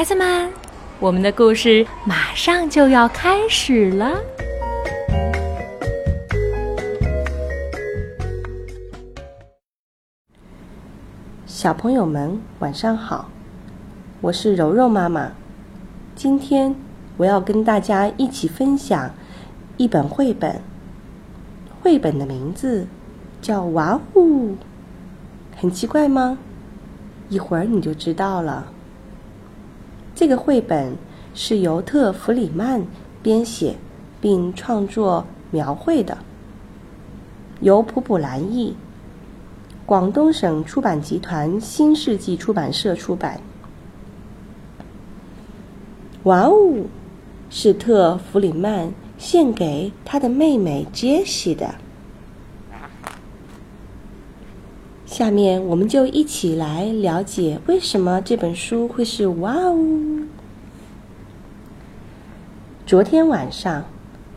孩子们，我们的故事马上就要开始了。小朋友们，晚上好！我是柔柔妈妈。今天我要跟大家一起分享一本绘本，绘本的名字叫《哇呜》，很奇怪吗？一会儿你就知道了。这个绘本是由特弗里曼编写并创作描绘的，由普普兰译，广东省出版集团新世纪出版社出版。哇哦，是特弗里曼献给他的妹妹杰西的。下面我们就一起来了解为什么这本书会是哇哦。昨天晚上，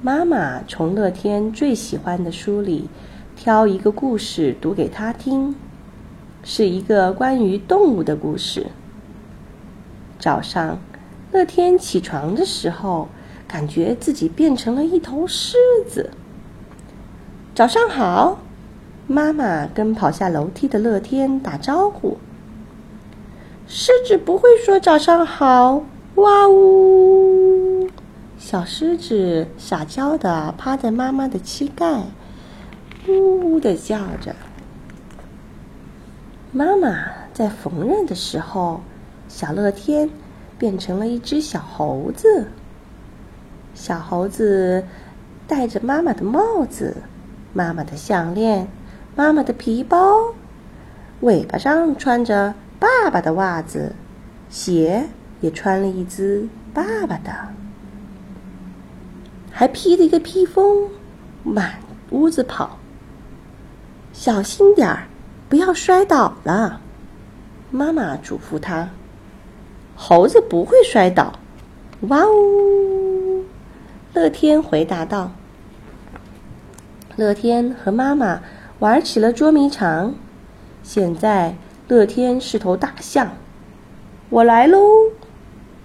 妈妈从乐天最喜欢的书里挑一个故事读给他听，是一个关于动物的故事。早上。乐天起床的时候，感觉自己变成了一头狮子。早上好，妈妈跟跑下楼梯的乐天打招呼。狮子不会说早上好，哇呜！小狮子撒娇的趴在妈妈的膝盖，呜呜的叫着。妈妈在缝纫的时候，小乐天。变成了一只小猴子。小猴子戴着妈妈的帽子、妈妈的项链、妈妈的皮包，尾巴上穿着爸爸的袜子，鞋也穿了一只爸爸的，还披了一个披风，满屋子跑。小心点儿，不要摔倒了。妈妈嘱咐他。猴子不会摔倒，哇呜！乐天回答道。乐天和妈妈玩起了捉迷藏。现在乐天是头大象，我来喽！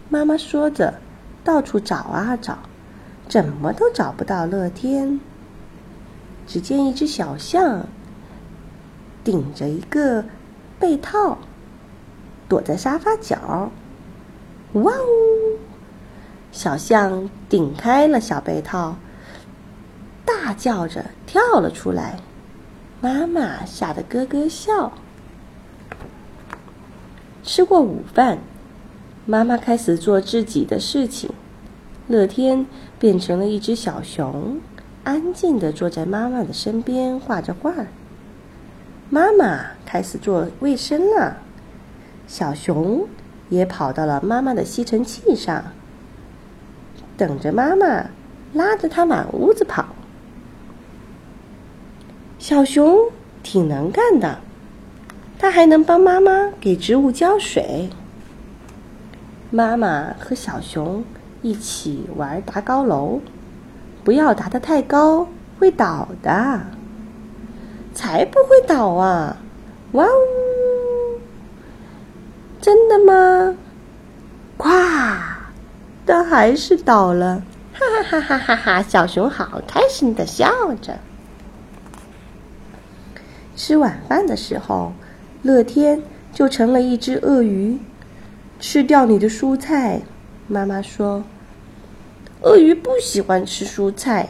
妈妈说着，到处找啊找，怎么都找不到乐天。只见一只小象顶着一个被套，躲在沙发角。哇呜！小象顶开了小被套，大叫着跳了出来。妈妈吓得咯咯笑。吃过午饭，妈妈开始做自己的事情。乐天变成了一只小熊，安静的坐在妈妈的身边画着画。妈妈开始做卫生了，小熊。也跑到了妈妈的吸尘器上，等着妈妈拉着它满屋子跑。小熊挺能干的，它还能帮妈妈给植物浇水。妈妈和小熊一起玩搭高楼，不要搭得太高，会倒的。才不会倒啊！哇呜！真的吗？咵，但还是倒了！哈哈哈哈哈哈！小熊好开心的笑着。吃晚饭的时候，乐天就成了一只鳄鱼，吃掉你的蔬菜。妈妈说：“鳄鱼不喜欢吃蔬菜。”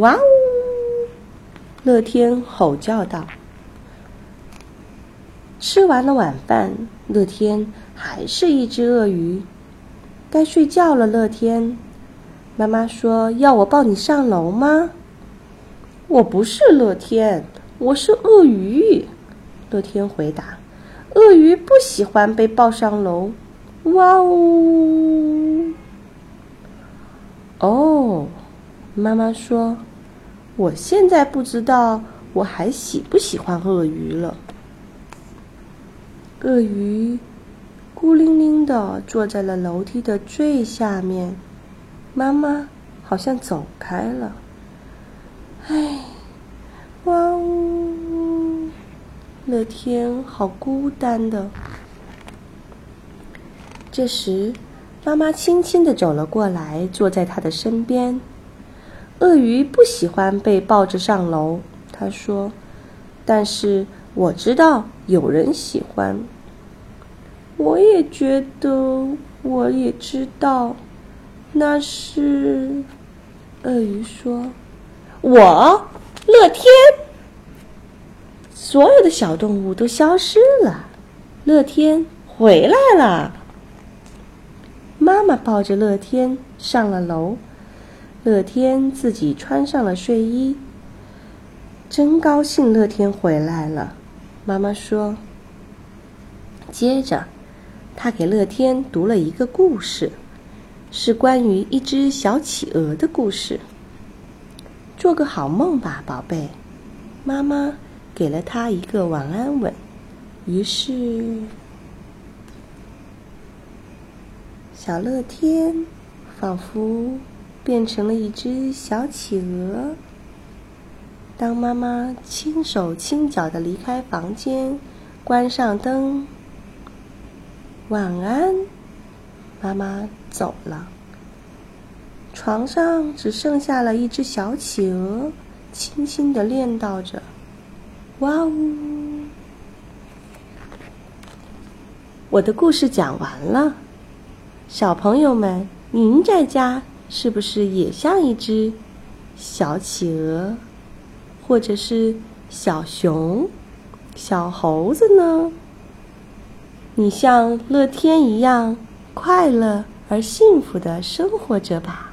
哇呜！乐天吼叫道。吃完了晚饭，乐天还是一只鳄鱼。该睡觉了，乐天。妈妈说：“要我抱你上楼吗？”我不是乐天，我是鳄鱼。乐天回答：“鳄鱼不喜欢被抱上楼。”哇呜！哦，妈妈说：“我现在不知道我还喜不喜欢鳄鱼了。”鳄鱼孤零零的坐在了楼梯的最下面，妈妈好像走开了。唉，哇呜！乐天好孤单的。这时，妈妈轻轻地走了过来，坐在他的身边。鳄鱼不喜欢被抱着上楼，他说：“但是我知道有人喜欢。”我也觉得，我也知道，那是。鳄鱼说：“我，乐天。”所有的小动物都消失了，乐天回来了。妈妈抱着乐天上了楼，乐天自己穿上了睡衣。真高兴，乐天回来了。妈妈说。接着，他给乐天读了一个故事。是关于一只小企鹅的故事。做个好梦吧，宝贝。妈妈给了他一个晚安吻。于是，小乐天仿佛变成了一只小企鹅。当妈妈轻手轻脚的离开房间，关上灯，晚安。妈妈走了，床上只剩下了一只小企鹅，轻轻的念叨着：“哇呜！”我的故事讲完了，小朋友们，您在家是不是也像一只小企鹅，或者是小熊、小猴子呢？你像乐天一样。快乐而幸福的生活着吧。